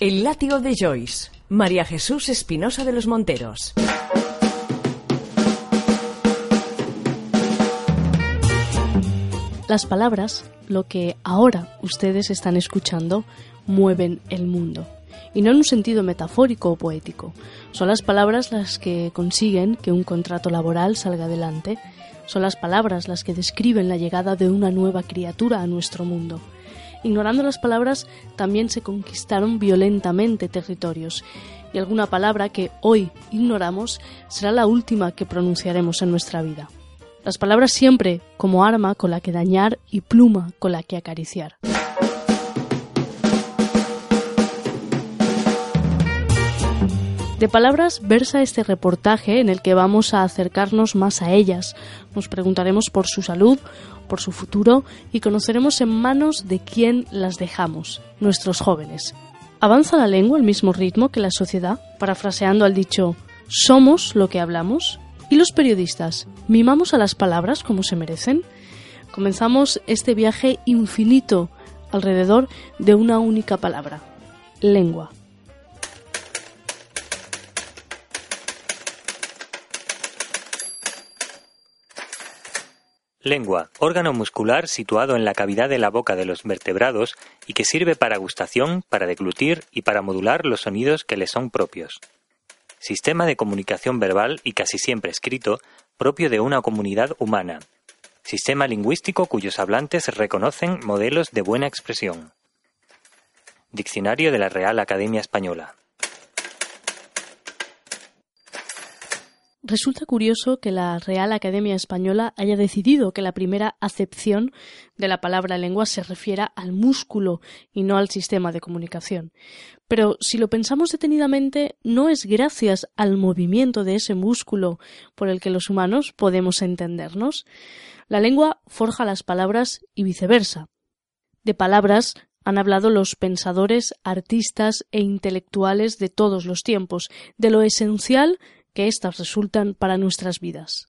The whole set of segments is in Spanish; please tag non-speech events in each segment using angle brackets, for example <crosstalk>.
El látigo de Joyce. María Jesús Espinosa de los Monteros. Las palabras, lo que ahora ustedes están escuchando, mueven el mundo. Y no en un sentido metafórico o poético. Son las palabras las que consiguen que un contrato laboral salga adelante. Son las palabras las que describen la llegada de una nueva criatura a nuestro mundo. Ignorando las palabras también se conquistaron violentamente territorios y alguna palabra que hoy ignoramos será la última que pronunciaremos en nuestra vida. Las palabras siempre como arma con la que dañar y pluma con la que acariciar. De palabras versa este reportaje en el que vamos a acercarnos más a ellas. Nos preguntaremos por su salud, por su futuro y conoceremos en manos de quién las dejamos, nuestros jóvenes. ¿Avanza la lengua al mismo ritmo que la sociedad? Parafraseando al dicho, ¿somos lo que hablamos? ¿Y los periodistas? ¿Mimamos a las palabras como se merecen? Comenzamos este viaje infinito alrededor de una única palabra, lengua. Lengua, órgano muscular situado en la cavidad de la boca de los vertebrados y que sirve para gustación, para deglutir y para modular los sonidos que le son propios. Sistema de comunicación verbal y casi siempre escrito propio de una comunidad humana. Sistema lingüístico cuyos hablantes reconocen modelos de buena expresión. Diccionario de la Real Academia Española. Resulta curioso que la Real Academia Española haya decidido que la primera acepción de la palabra lengua se refiera al músculo y no al sistema de comunicación. Pero si lo pensamos detenidamente, no es gracias al movimiento de ese músculo por el que los humanos podemos entendernos. La lengua forja las palabras y viceversa. De palabras han hablado los pensadores, artistas e intelectuales de todos los tiempos, de lo esencial que éstas resultan para nuestras vidas.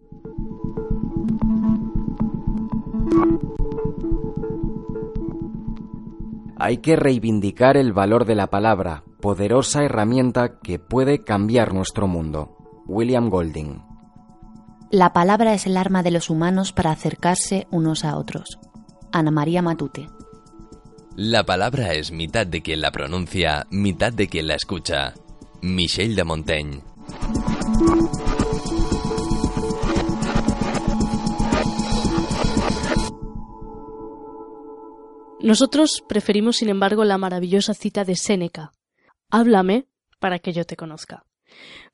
Hay que reivindicar el valor de la palabra, poderosa herramienta que puede cambiar nuestro mundo. William Golding. La palabra es el arma de los humanos para acercarse unos a otros. Ana María Matute. La palabra es mitad de quien la pronuncia, mitad de quien la escucha. Michel de Montaigne. Nosotros preferimos, sin embargo, la maravillosa cita de Séneca. Háblame para que yo te conozca.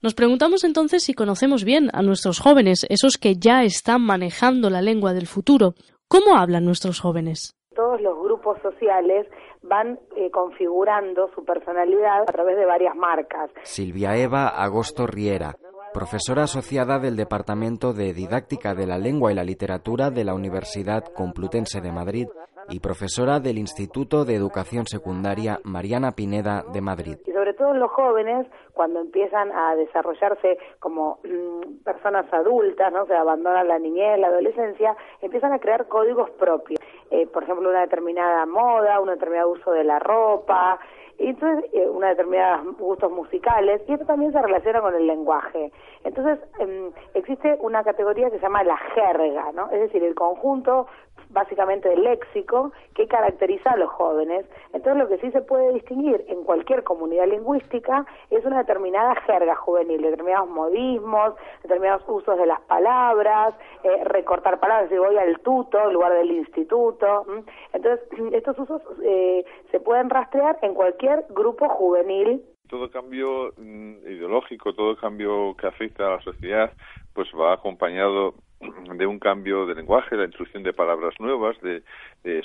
Nos preguntamos entonces si conocemos bien a nuestros jóvenes, esos que ya están manejando la lengua del futuro. ¿Cómo hablan nuestros jóvenes? Todos los grupos sociales van eh, configurando su personalidad a través de varias marcas. Silvia Eva Agosto Riera, profesora asociada del Departamento de Didáctica de la Lengua y la Literatura de la Universidad Complutense de Madrid y profesora del Instituto de Educación Secundaria Mariana Pineda de Madrid. Y sobre todo los jóvenes, cuando empiezan a desarrollarse como mm, personas adultas, ¿no? se abandonan la niñez, la adolescencia, empiezan a crear códigos propios. Eh, por ejemplo, una determinada moda, un determinado uso de la ropa, entonces eh, una determinada gustos musicales y esto también se relaciona con el lenguaje. Entonces em, existe una categoría que se llama la jerga no es decir el conjunto básicamente del léxico que caracteriza a los jóvenes. Entonces lo que sí se puede distinguir en cualquier comunidad lingüística es una determinada jerga juvenil, determinados modismos, determinados usos de las palabras, eh, recortar palabras, si voy al tuto en lugar del instituto. Entonces <clears throat> estos usos eh, se pueden rastrear en cualquier grupo juvenil todo cambio mm, ideológico, todo cambio que afecta a la sociedad, pues va acompañado de un cambio de lenguaje, la introducción de palabras nuevas, de,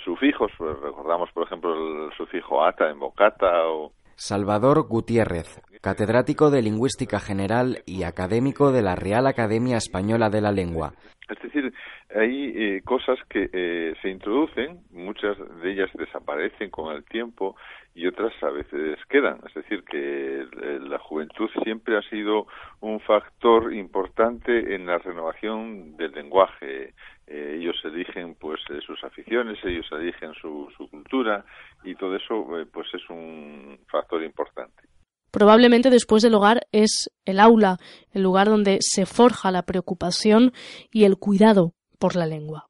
sufijos. Pues recordamos, por ejemplo, el sufijo ata en bocata o. Salvador Gutiérrez, catedrático de Lingüística General y académico de la Real Academia Española de la Lengua. Es decir, hay eh, cosas que eh, se introducen, muchas de ellas desaparecen con el tiempo y otras a veces quedan. Es decir, que la juventud siempre ha sido un factor importante en la renovación del lenguaje. Eh, ellos eligen pues sus aficiones, ellos eligen su, su cultura y todo eso pues es un factor importante. Probablemente después del hogar es el aula, el lugar donde se forja la preocupación y el cuidado por la lengua.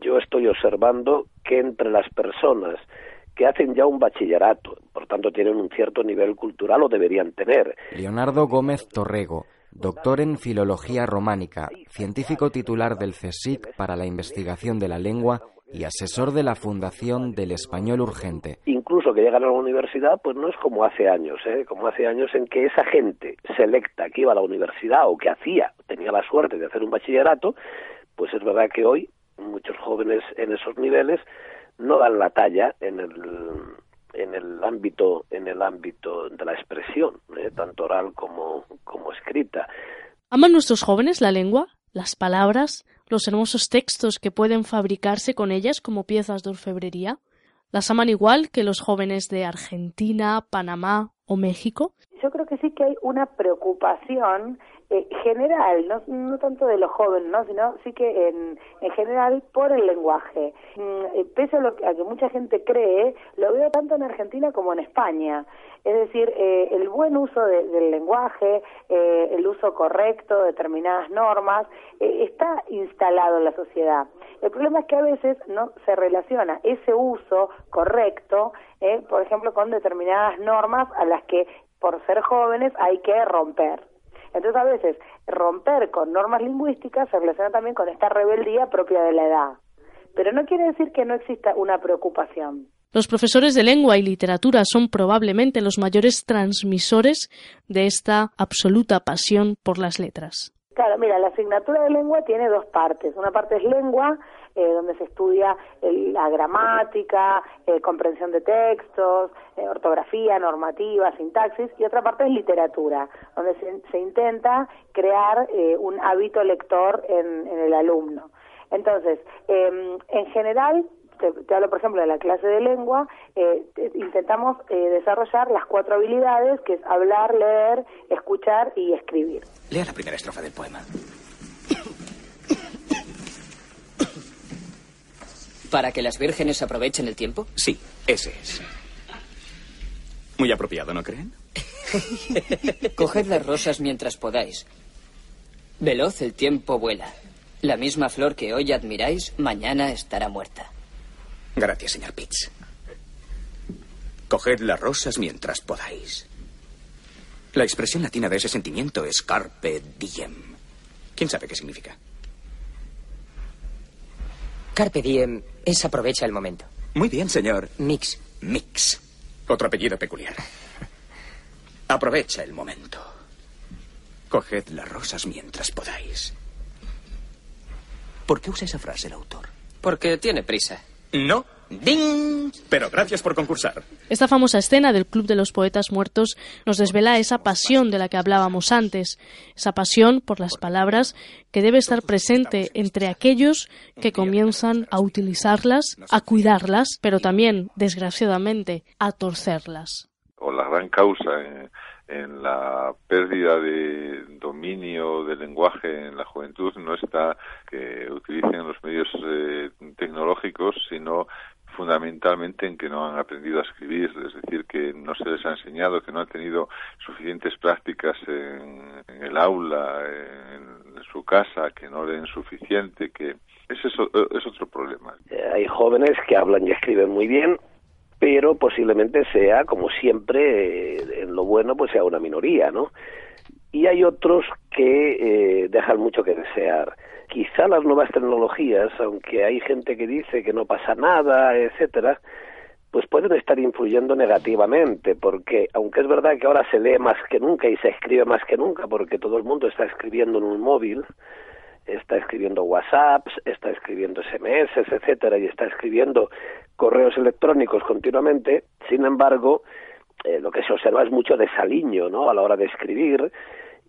Yo estoy observando que entre las personas que hacen ya un bachillerato, por tanto tienen un cierto nivel cultural o deberían tener. Leonardo Gómez Torrego, doctor en Filología Románica, científico titular del CSIC para la investigación de la lengua y asesor de la Fundación del Español Urgente. Incluso que llegan a la universidad, pues no es como hace años, ¿eh? como hace años en que esa gente selecta que iba a la universidad o que hacía, tenía la suerte de hacer un bachillerato, pues es verdad que hoy muchos jóvenes en esos niveles no dan la talla en el en el ámbito en el ámbito de la expresión ¿eh? tanto oral como como escrita aman nuestros jóvenes la lengua las palabras los hermosos textos que pueden fabricarse con ellas como piezas de orfebrería las aman igual que los jóvenes de Argentina Panamá o México yo creo que sí que hay una preocupación eh, general, no, no tanto de los jóvenes, ¿no? sino sí que en, en general por el lenguaje. Mm, eh, pese a, lo que, a que mucha gente cree, lo veo tanto en Argentina como en España. Es decir, eh, el buen uso del lenguaje, eh, el uso correcto de determinadas normas, eh, está instalado en la sociedad. El problema es que a veces no se relaciona ese uso correcto, eh, por ejemplo, con determinadas normas a las que por ser jóvenes hay que romper. Entonces a veces romper con normas lingüísticas se relaciona también con esta rebeldía propia de la edad. Pero no quiere decir que no exista una preocupación. Los profesores de lengua y literatura son probablemente los mayores transmisores de esta absoluta pasión por las letras. Claro, mira, la asignatura de lengua tiene dos partes. Una parte es lengua, eh, donde se estudia el, la gramática, eh, comprensión de textos, eh, ortografía, normativa, sintaxis, y otra parte es literatura, donde se, se intenta crear eh, un hábito lector en, en el alumno. Entonces, eh, en general, te, hablo por ejemplo de la clase de lengua, eh, intentamos eh, desarrollar las cuatro habilidades, que es hablar, leer, escuchar y escribir. Lea la primera estrofa del poema. ¿Para que las vírgenes aprovechen el tiempo? Sí, ese es. Muy apropiado, ¿no creen? <laughs> Coged las rosas mientras podáis. Veloz el tiempo vuela. La misma flor que hoy admiráis, mañana estará muerta. Gracias, señor Pitts. Coged las rosas mientras podáis. La expresión latina de ese sentimiento es carpe diem. ¿Quién sabe qué significa? Carpe diem es aprovecha el momento. Muy bien, señor. Mix. Mix. Otro apellido peculiar. <laughs> Aprovecha el momento. Coged las rosas mientras podáis. ¿Por qué usa esa frase el autor? Porque tiene prisa. No. ¡Ding! Pero gracias por concursar. Esta famosa escena del Club de los Poetas Muertos nos desvela esa pasión de la que hablábamos antes, esa pasión por las palabras que debe estar presente entre aquellos que comienzan a utilizarlas, a cuidarlas, pero también, desgraciadamente, a torcerlas. O la gran causa en, en la pérdida de dominio del lenguaje en la juventud no está que utilicen los medios eh, tecnológicos, sino fundamentalmente en que no han aprendido a escribir, es decir, que no se les ha enseñado, que no han tenido suficientes prácticas en, el aula, en, en, su casa, que no leen suficiente, que ese es, es otro problema. Eh, hay jóvenes que hablan y escriben muy bien, pero posiblemente sea, como siempre, eh, en lo bueno, pues sea una minoría, ¿no? Y hay otros que eh, dejan mucho que desear. Quizá las nuevas tecnologías, aunque hay gente que dice que no pasa nada, etcétera, pues pueden estar influyendo negativamente, porque aunque es verdad que ahora se lee más que nunca y se escribe más que nunca, porque todo el mundo está escribiendo en un móvil, está escribiendo WhatsApps, está escribiendo SMS, etcétera, y está escribiendo correos electrónicos continuamente. Sin embargo, eh, lo que se observa es mucho desaliño, ¿no? A la hora de escribir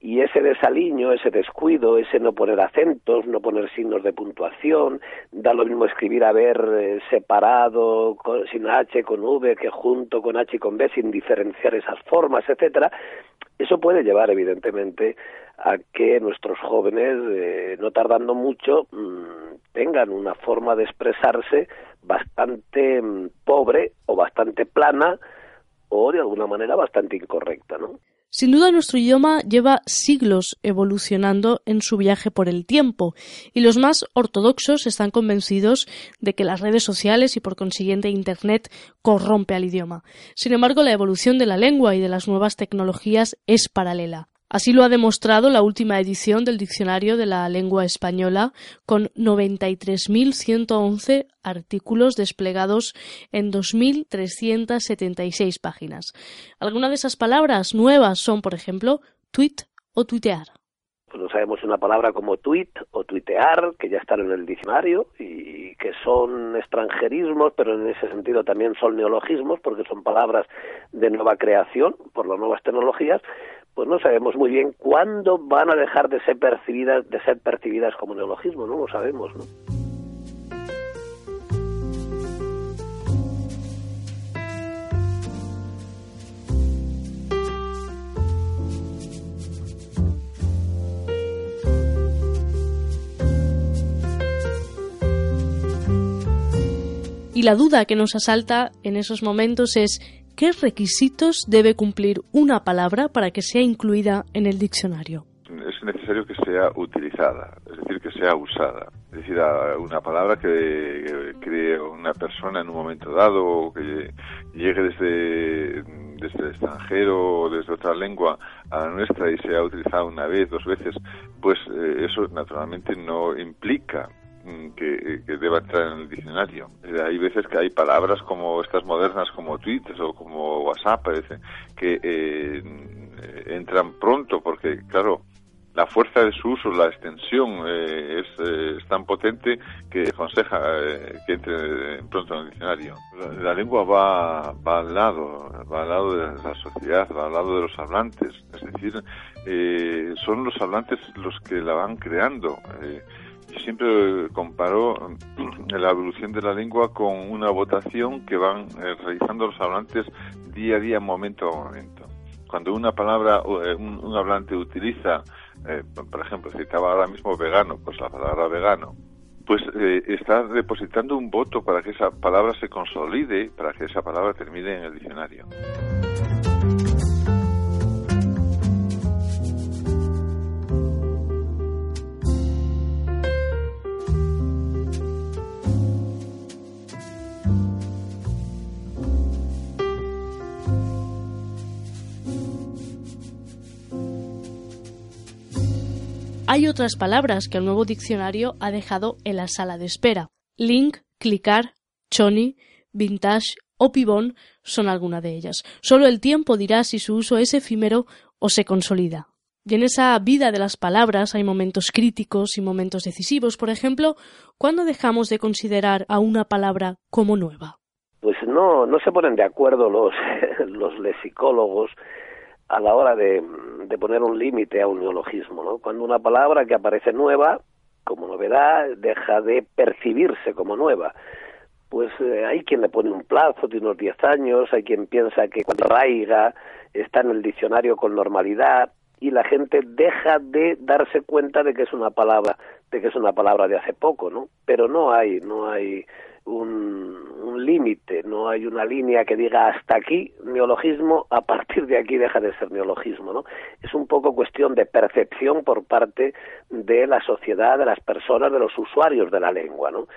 y ese desaliño, ese descuido, ese no poner acentos, no poner signos de puntuación, da lo mismo escribir haber eh, separado con, sin H con V que junto con H y con B sin diferenciar esas formas, etcétera. Eso puede llevar evidentemente a que nuestros jóvenes, eh, no tardando mucho, mmm, tengan una forma de expresarse bastante mmm, pobre o bastante plana o de alguna manera bastante incorrecta, ¿no? Sin duda nuestro idioma lleva siglos evolucionando en su viaje por el tiempo y los más ortodoxos están convencidos de que las redes sociales y por consiguiente Internet corrompe al idioma. Sin embargo, la evolución de la lengua y de las nuevas tecnologías es paralela. Así lo ha demostrado la última edición del Diccionario de la Lengua Española, con 93.111 artículos desplegados en 2.376 páginas. Algunas de esas palabras nuevas son, por ejemplo, tweet o tuitear. Pues no sabemos una palabra como tweet o tuitear, que ya están en el diccionario y que son extranjerismos, pero en ese sentido también son neologismos, porque son palabras de nueva creación por las nuevas tecnologías, pues no sabemos muy bien cuándo van a dejar de ser percibidas, de ser percibidas como neologismo, no lo sabemos, ¿no? Y la duda que nos asalta en esos momentos es ¿qué requisitos debe cumplir una palabra para que sea incluida en el diccionario? Es necesario que sea utilizada, es decir, que sea usada. Es decir, una palabra que cree una persona en un momento dado que llegue desde, desde el extranjero o desde otra lengua a la nuestra y sea utilizada una vez, dos veces, pues eh, eso naturalmente no implica Mm, que, deba entrar en el diccionario. Eh, hay veces que hay palabras como estas modernas, como Twitter o como WhatsApp, parece, que eh, entran pronto porque, claro, la fuerza de su uso, la extensión eh, es, tan potente que aconseja que entre pronto en el diccionario. La, lengua va, va al lado, va al lado de la sociedad, va al lado de los hablantes. Es decir, son los hablantes los que la van creando siempre comparo la evolución de la lengua con una votación que van eh, realizando los hablantes día a día, momento a momento. Cuando una palabra, eh, un, hablante utiliza, eh, por ejemplo, citaba ahora mismo vegano, pues la palabra vegano, pues está depositando un voto para que esa palabra se consolide, para que esa palabra termine en el diccionario. Hay otras palabras que el nuevo diccionario ha dejado en la sala de espera. Link, clicar, choni, vintage o pibón son algunas de ellas. Solo el tiempo dirá si su uso es efímero o se consolida. Y en esa vida de las palabras hay momentos críticos y momentos decisivos. Por ejemplo, ¿cuándo dejamos de considerar a una palabra como nueva? Pues no, no se ponen de acuerdo los <laughs> lexicólogos a la hora de, de poner un límite a un neologismo, ¿no? Cuando una palabra que aparece nueva, como novedad, deja de percibirse como nueva. Pues eh, hay quien le pone un plazo de unos 10 años, hay quien piensa que cuando raiga está en el diccionario con normalidad y la gente deja de darse cuenta de que es una palabra, de que es una palabra de hace poco, ¿no? Pero no hay, no hay un, límite, no hay una línea que diga hasta aquí neologismo, a partir de aquí deja de ser neologismo, ¿no? Es un poco cuestión de percepción por parte de la sociedad, de las personas, de los usuarios de la lengua, ¿no?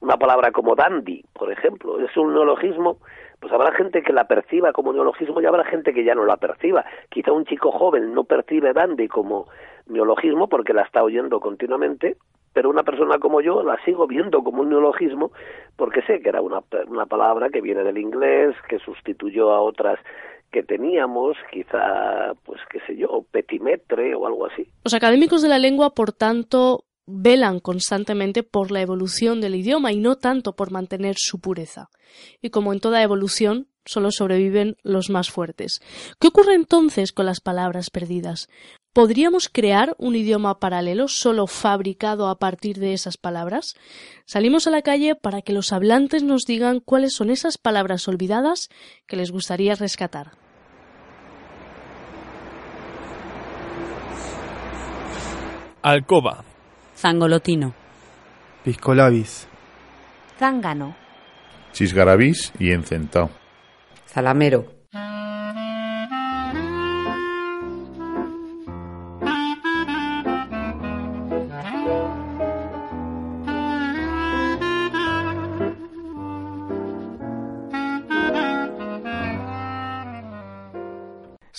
Una palabra como dandy, por ejemplo, es un neologismo, pues habrá gente que la perciba como neologismo y habrá gente que ya no la perciba. Quizá un chico joven no percibe dandy como neologismo porque la está oyendo continuamente, pero una persona como yo la sigo viendo como un neologismo porque sé que era una, una palabra que viene del inglés, que sustituyó a otras que teníamos, quizá, pues qué sé yo, petimetre o algo así. Los académicos de la lengua, por tanto, velan constantemente por la evolución del idioma y no tanto por mantener su pureza. Y como en toda evolución, solo sobreviven los más fuertes. ¿Qué ocurre entonces con las palabras perdidas? ¿Podríamos crear un idioma paralelo solo fabricado a partir de esas palabras? Salimos a la calle para que los hablantes nos digan cuáles son esas palabras olvidadas que les gustaría rescatar. Alcoba. Zangolotino. Piscolabis. Zángano. Chisgarabis y encentao. Zalamero.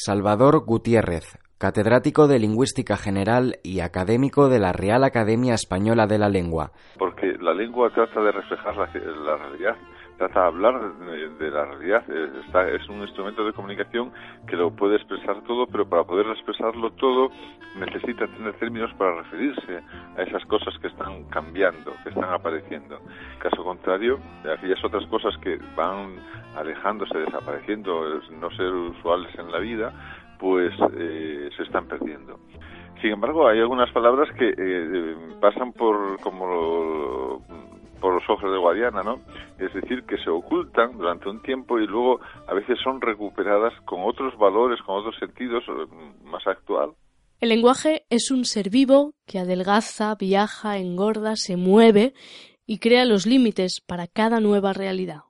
Salvador Gutiérrez, catedrático de Lingüística General y académico de la Real Academia Española de la Lengua. Porque la lengua trata de reflejar la, realidad trata de hablar de, la realidad. es un instrumento de comunicación que lo puede expresar todo, pero para poder expresarlo todo necesita tener términos para referirse a esas cosas que están cambiando, que están apareciendo. Caso contrario, aquellas otras cosas que van alejándose, desapareciendo, no ser usuales en la vida, pues eh, se están perdiendo. Sin embargo, hay algunas palabras que eh, pasan por como por los ojos de Guadiana, ¿no? Es decir, que se ocultan durante un tiempo y luego a veces son recuperadas con otros valores, con otros sentidos eh, más actual. El lenguaje es un ser vivo que adelgaza, viaja, engorda, se mueve y crea los límites para cada nueva realidad.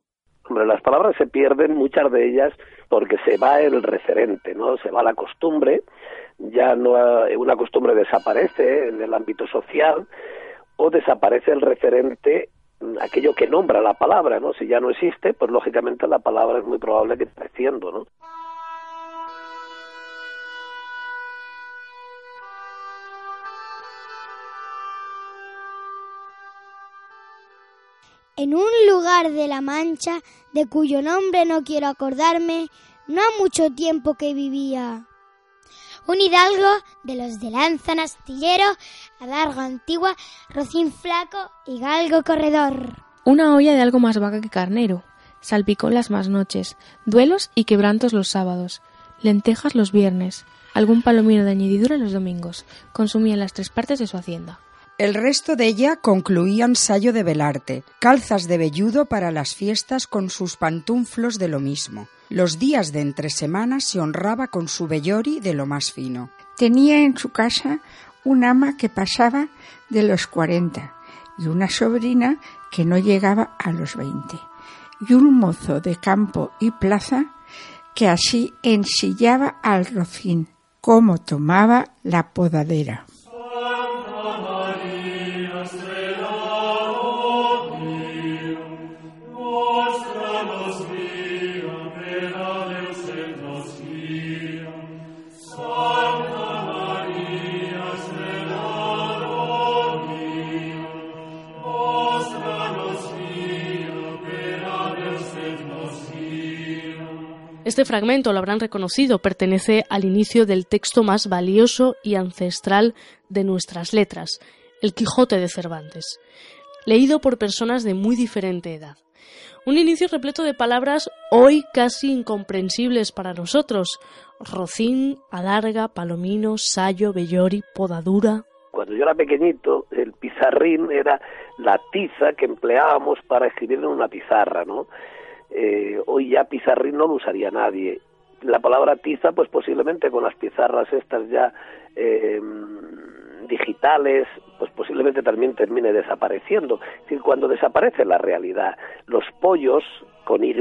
Hombre, las palabras se pierden, muchas de ellas, porque se va el referente, ¿no? Se va la costumbre, ya no una costumbre desaparece en el ámbito social o desaparece el referente aquello que nombra la palabra, ¿no? Si ya no existe, pues lógicamente la palabra es muy probable que esté creciendo, ¿no? En un lugar de la Mancha, de cuyo nombre no quiero acordarme, no ha mucho tiempo que vivía un hidalgo de los de lanza astillero, largo antigua, rocín flaco y galgo corredor. Una olla de algo más vaga que carnero, salpicón las más noches, duelos y quebrantos los sábados, lentejas los viernes, algún palomino de añadidura los domingos, consumía las tres partes de su hacienda. El resto de ella concluía ensayo de velarte, calzas de velludo para las fiestas con sus pantuflos de lo mismo. Los días de entre semanas se honraba con su vellori de lo más fino. Tenía en su casa un ama que pasaba de los cuarenta y una sobrina que no llegaba a los veinte y un mozo de campo y plaza que así ensillaba al rocín, como tomaba la podadera. Este fragmento, lo habrán reconocido, pertenece al inicio del texto más valioso y ancestral de nuestras letras, El Quijote de Cervantes, leído por personas de muy diferente edad. Un inicio repleto de palabras hoy casi incomprensibles para nosotros. Rocín, alarga, palomino, sayo, bellori, podadura. Cuando yo era pequeñito, el pizarrín era la tiza que empleábamos para escribir en una pizarra, ¿no? Eh, hoy ya pizarrín no lo usaría nadie. La palabra tiza, pues posiblemente con las pizarras estas ya eh, digitales, pues posiblemente también termine desapareciendo. Es decir, cuando desaparece la realidad, los pollos con Y,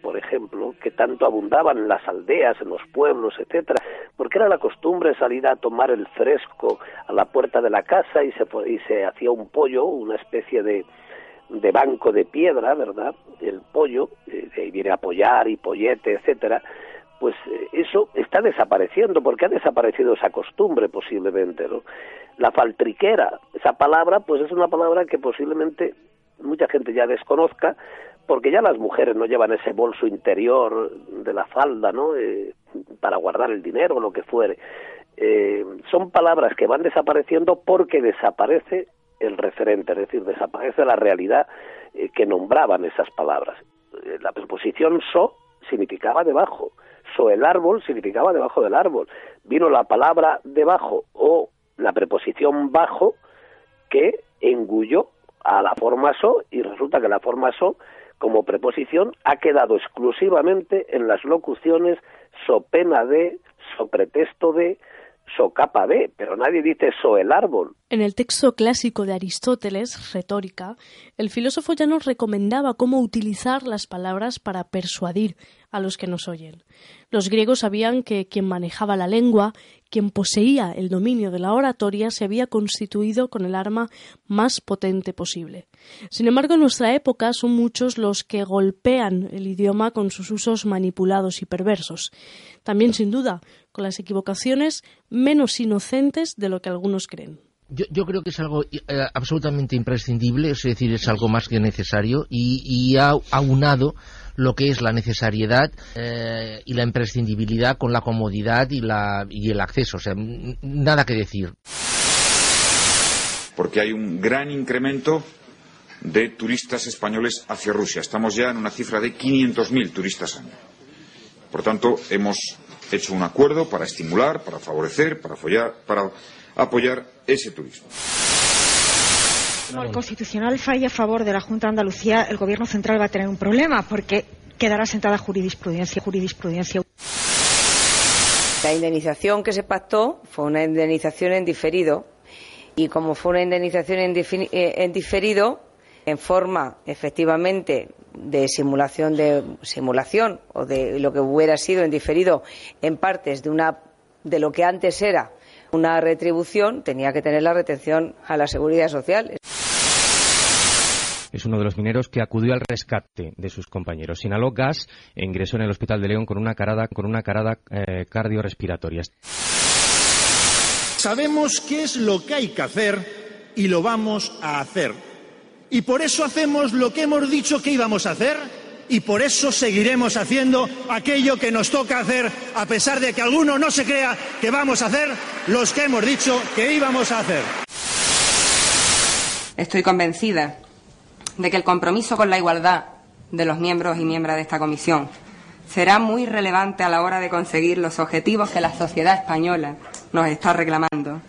por ejemplo, que tanto abundaban en las aldeas, en los pueblos, etcétera, porque era la costumbre salir a tomar el fresco a la puerta de la casa y se, y se hacía un pollo, una especie de, de banco de piedra, ¿verdad? El pollo, eh, ahí viene apoyar y pollete, etcétera, pues eh, eso está desapareciendo, porque ha desaparecido esa costumbre posiblemente, ¿no? La faltriquera, esa palabra, pues es una palabra que posiblemente mucha gente ya desconozca, porque ya las mujeres no llevan ese bolso interior de la falda, ¿no? Eh, para guardar el dinero o lo que fuere. Eh, son palabras que van desapareciendo porque desaparece el referente, es decir, desaparece la realidad eh, que nombraban esas palabras. Eh, la preposición so significaba debajo, so el árbol significaba debajo del árbol. Vino la palabra debajo o la preposición bajo que engulló a la forma so y resulta que la forma so como preposición ha quedado exclusivamente en las locuciones so pena de, so pretexto de, so capa de, pero nadie dice so el árbol. En el texto clásico de Aristóteles, Retórica, el filósofo ya nos recomendaba cómo utilizar las palabras para persuadir a los que nos oyen. Los griegos sabían que quien manejaba la lengua, quien poseía el dominio de la oratoria se había constituido con el arma más potente posible. Sin embargo, en nuestra época son muchos los que golpean el idioma con sus usos manipulados y perversos. También, sin duda, con las equivocaciones menos inocentes de lo que algunos creen. Yo, creo que es algo eh, absolutamente imprescindible, es decir, es algo más que necesario y, ha aunado lo que es la necesariedad eh, y la imprescindibilidad con la comodidad y, el acceso. O sea, nada que decir. Porque hay un gran incremento de turistas españoles hacia Rusia. Estamos ya en una cifra de 500.000 turistas año. Por tanto, hemos hecho un acuerdo para estimular, para favorecer, para, para apoyar ese turismo. Como el Constitucional falla a favor de la Junta de Andalucía, el Gobierno central va a tener un problema porque quedará sentada jurisprudencia. jurisprudencia. La indemnización que se pactó fue una indemnización en diferido y como fue una indemnización en, eh, en diferido, en forma efectivamente de simulación de simulación o de lo que hubiera sido en diferido en partes de una de lo que antes era una retribución, tenía que tener la retención a la seguridad social. Es uno de los mineros que acudió al rescate de sus compañeros. Inhaló gas e ingresó en el hospital de León con una carada, con una carada eh, cardiorrespiratoria. Sabemos qué es lo que hay que hacer y lo vamos a hacer y por eso hacemos lo que hemos dicho que íbamos a hacer y por eso seguiremos haciendo aquello que nos toca hacer, a pesar de que alguno no se crea que vamos a hacer los que hemos dicho que íbamos a hacer. Estoy convencida de que el compromiso con la igualdad de los miembros y miembros de esta comisión será muy relevante a la hora de conseguir los objetivos que la sociedad española nos está reclamando.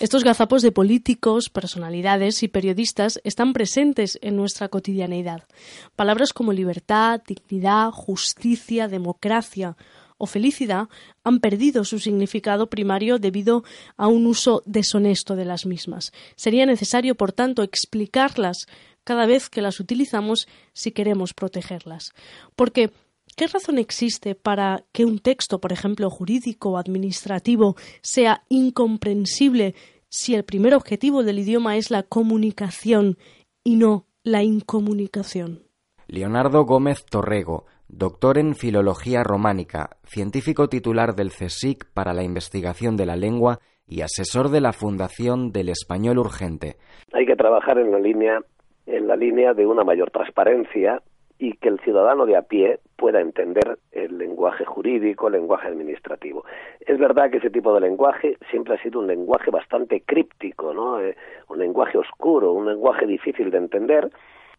Estos gazapos de políticos, personalidades y periodistas están presentes en nuestra cotidianeidad. Palabras como libertad, dignidad, justicia, democracia o felicidad han perdido su significado primario debido a un uso deshonesto de las mismas. Sería necesario, por tanto, explicarlas cada vez que las utilizamos si queremos protegerlas. Porque ¿Qué razón existe para que un texto, por ejemplo, jurídico o administrativo, sea incomprensible si el primer objetivo del idioma es la comunicación y no la incomunicación? Leonardo Gómez Torrego, doctor en Filología Románica, científico titular del CSIC para la investigación de la lengua y asesor de la Fundación del Español Urgente. Hay que trabajar en la línea en la línea de una mayor transparencia y que el ciudadano de a pie pueda entender el lenguaje jurídico, el lenguaje administrativo. Es verdad que ese tipo de lenguaje siempre ha sido un lenguaje bastante críptico, ¿no? Eh, un lenguaje oscuro, un lenguaje difícil de entender,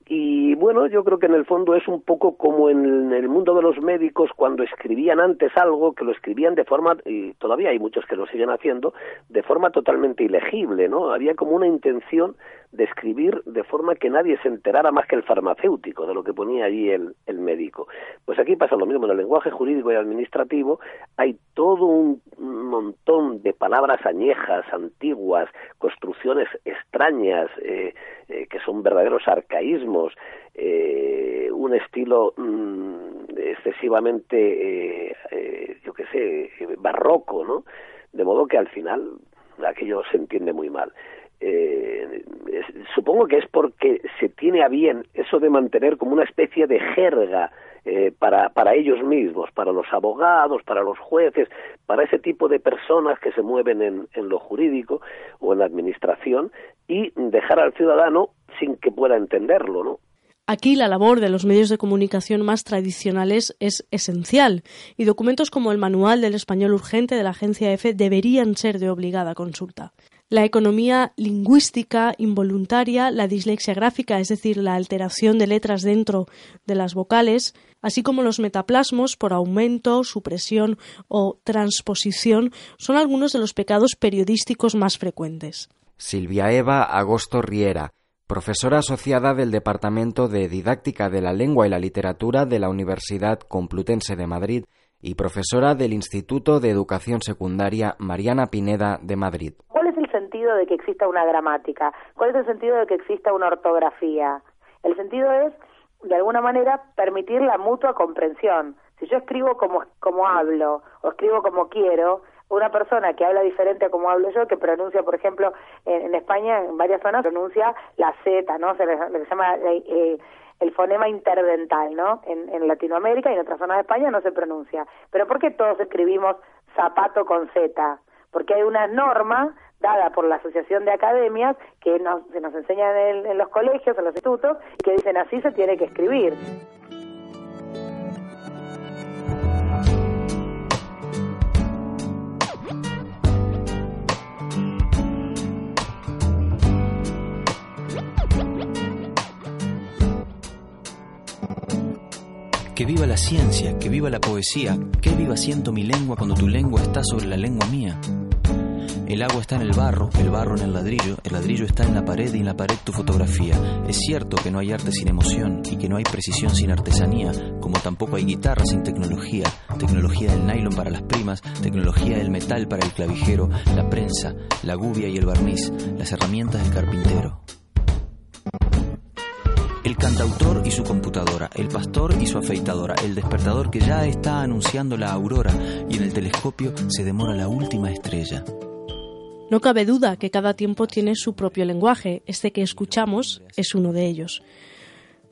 y bueno, yo creo que en el fondo es un poco como en el mundo de los médicos cuando escribían antes algo, que lo escribían de forma, y todavía hay muchos que lo siguen haciendo, de forma totalmente ilegible, ¿no? Había como una intención de escribir de forma que nadie se enterara más que el farmacéutico de lo que ponía allí el, el médico. Pues aquí pasa lo mismo, en el lenguaje jurídico y administrativo hay todo un montón de palabras añejas, antiguas, construcciones extrañas, eh, eh, que son verdaderos arcaísmos, eh, un estilo mm, excesivamente, yo qué sé, barroco, ¿no? De modo que al final aquello se entiende muy mal. Eh, supongo que es porque se tiene a bien eso de mantener como una especie de jerga eh, para, para ellos mismos, para los abogados, para los jueces, para ese tipo de personas que se mueven en, en lo jurídico o en la administración y dejar al ciudadano sin que pueda entenderlo, ¿no? Aquí la labor de los medios de comunicación más tradicionales es esencial y documentos como el Manual del Español Urgente de la Agencia EFE deberían ser de obligada consulta. La economía lingüística involuntaria, la dislexia gráfica, es decir, la alteración de letras dentro de las vocales, así como los metaplasmos por aumento, supresión o transposición, son algunos de los pecados periodísticos más frecuentes. Silvia Eva Agosto Riera profesora asociada del Departamento de Didáctica de la Lengua y la Literatura de la Universidad Complutense de Madrid y profesora del Instituto de Educación Secundaria Mariana Pineda de Madrid. ¿Cuál es el sentido de que exista una gramática? ¿Cuál es el sentido de que exista una ortografía? El sentido es, de alguna manera, permitir la mutua comprensión Si yo escribo como, como hablo o escribo como quiero, una persona que habla diferente a como hablo yo, que pronuncia, por ejemplo, en, España, en varias zonas, pronuncia la Z, ¿no? Se le, llama eh, el fonema interdental, ¿no? En, en Latinoamérica y en otras zonas de España no se pronuncia. Pero ¿por qué todos escribimos zapato con Z? Porque hay una norma dada por la Asociación de Academias que nos, se nos enseña en, en los colegios, en los institutos, que dicen así se tiene que escribir. Que viva la ciencia, que viva la poesía, que viva siento mi lengua cuando tu lengua está sobre la lengua mía. El agua está en el barro, el barro en el ladrillo, el ladrillo está en la pared y en la pared tu fotografía. Es cierto que no hay arte sin emoción y que no hay precisión sin artesanía, como tampoco hay guitarra sin tecnología, tecnología del nylon para las primas, tecnología del metal para el clavijero, la prensa, la gubia y el barniz, las herramientas del carpintero. El cantautor y su computadora, el pastor y su afeitadora, el despertador que ya está anunciando la aurora y en el telescopio se demora la última estrella. No cabe duda que cada tiempo tiene su propio lenguaje. Este que escuchamos es uno de ellos.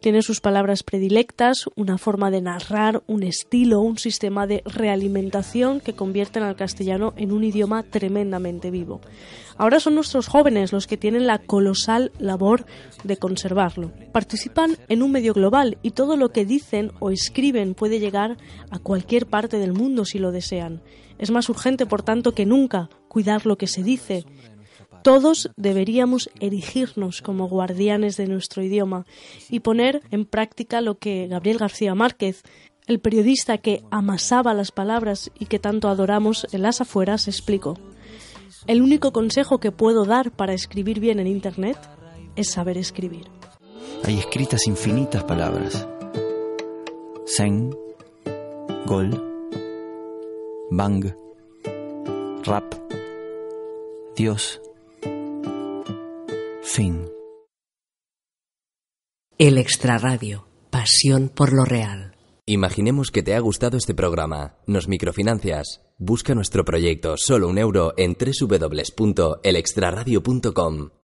Tiene sus palabras predilectas, una forma de narrar, un estilo, un sistema de realimentación que convierten al castellano en un idioma tremendamente vivo. Ahora son nuestros jóvenes los que tienen la colosal labor de conservarlo. Participan en un medio global y todo lo que dicen o escriben puede llegar a cualquier parte del mundo si lo desean. Es más urgente, por tanto, que nunca cuidar lo que se dice todos deberíamos erigirnos como guardianes de nuestro idioma y poner en práctica lo que Gabriel García Márquez, el periodista que amasaba las palabras y que tanto adoramos en las afueras, explicó. El único consejo que puedo dar para escribir bien en Internet es saber escribir. Hay escritas infinitas palabras. Zen, gol, bang, rap, Dios, Fin. El Extraradio. Pasión por lo real. Imaginemos que te ha gustado este programa. Nos microfinancias. Busca nuestro proyecto Solo un euro en www.elextraradio.com.